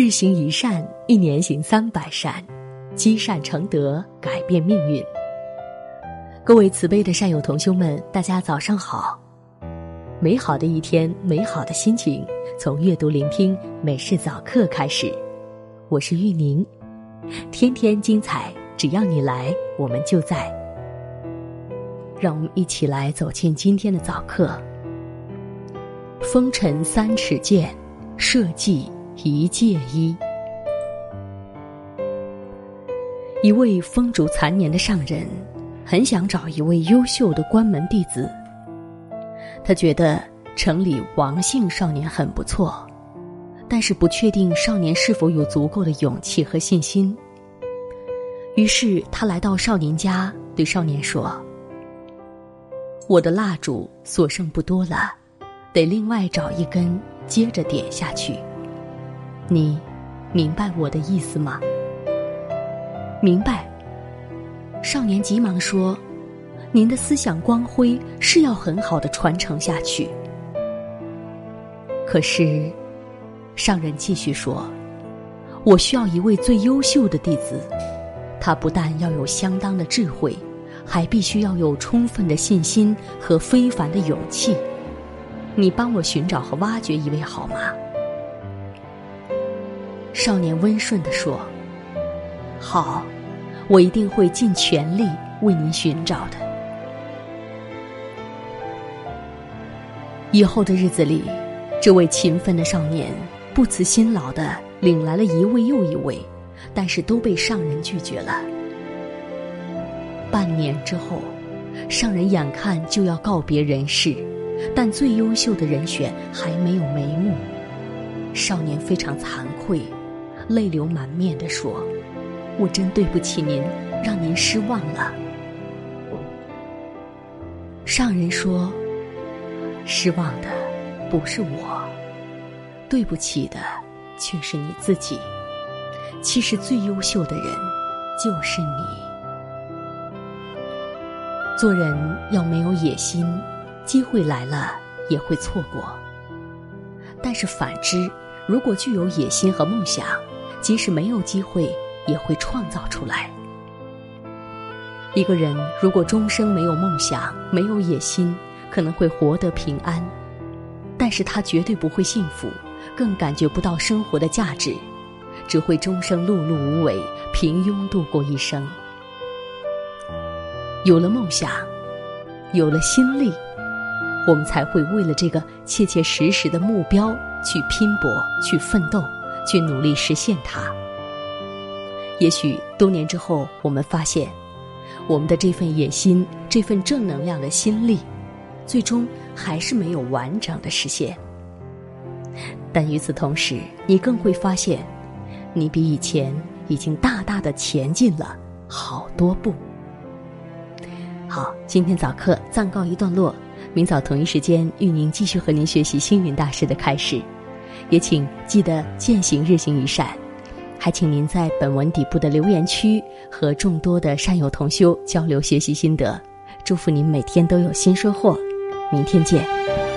日行一善，一年行三百善，积善成德，改变命运。各位慈悲的善友同修们，大家早上好！美好的一天，美好的心情，从阅读、聆听美式早课开始。我是玉宁，天天精彩，只要你来，我们就在。让我们一起来走进今天的早课。风尘三尺剑，社稷一介衣。一位风烛残年的上人，很想找一位优秀的关门弟子。他觉得城里王姓少年很不错，但是不确定少年是否有足够的勇气和信心。于是他来到少年家，对少年说。我的蜡烛所剩不多了，得另外找一根接着点下去。你明白我的意思吗？明白。少年急忙说：“您的思想光辉是要很好的传承下去。”可是，上人继续说：“我需要一位最优秀的弟子，他不但要有相当的智慧。”还必须要有充分的信心和非凡的勇气。你帮我寻找和挖掘一位好吗？少年温顺地说：“好，我一定会尽全力为您寻找的。”以后的日子里，这位勤奋的少年不辞辛劳的领来了一位又一位，但是都被上人拒绝了。半年之后，上人眼看就要告别人世，但最优秀的人选还没有眉目。少年非常惭愧，泪流满面地说：“我真对不起您，让您失望了。”上人说：“失望的不是我，对不起的却是你自己。其实最优秀的人就是你。”做人要没有野心，机会来了也会错过。但是反之，如果具有野心和梦想，即使没有机会，也会创造出来。一个人如果终生没有梦想、没有野心，可能会活得平安，但是他绝对不会幸福，更感觉不到生活的价值，只会终生碌碌无为、平庸度过一生。有了梦想，有了心力，我们才会为了这个切切实实的目标去拼搏、去奋斗、去努力实现它。也许多年之后，我们发现，我们的这份野心、这份正能量的心力，最终还是没有完整的实现。但与此同时，你更会发现，你比以前已经大大的前进了好多步。好，今天早课暂告一段落，明早同一时间，玉宁继续和您学习星云大师的开始，也请记得践行日行一善，还请您在本文底部的留言区和众多的善友同修交流学习心得，祝福您每天都有新收获，明天见。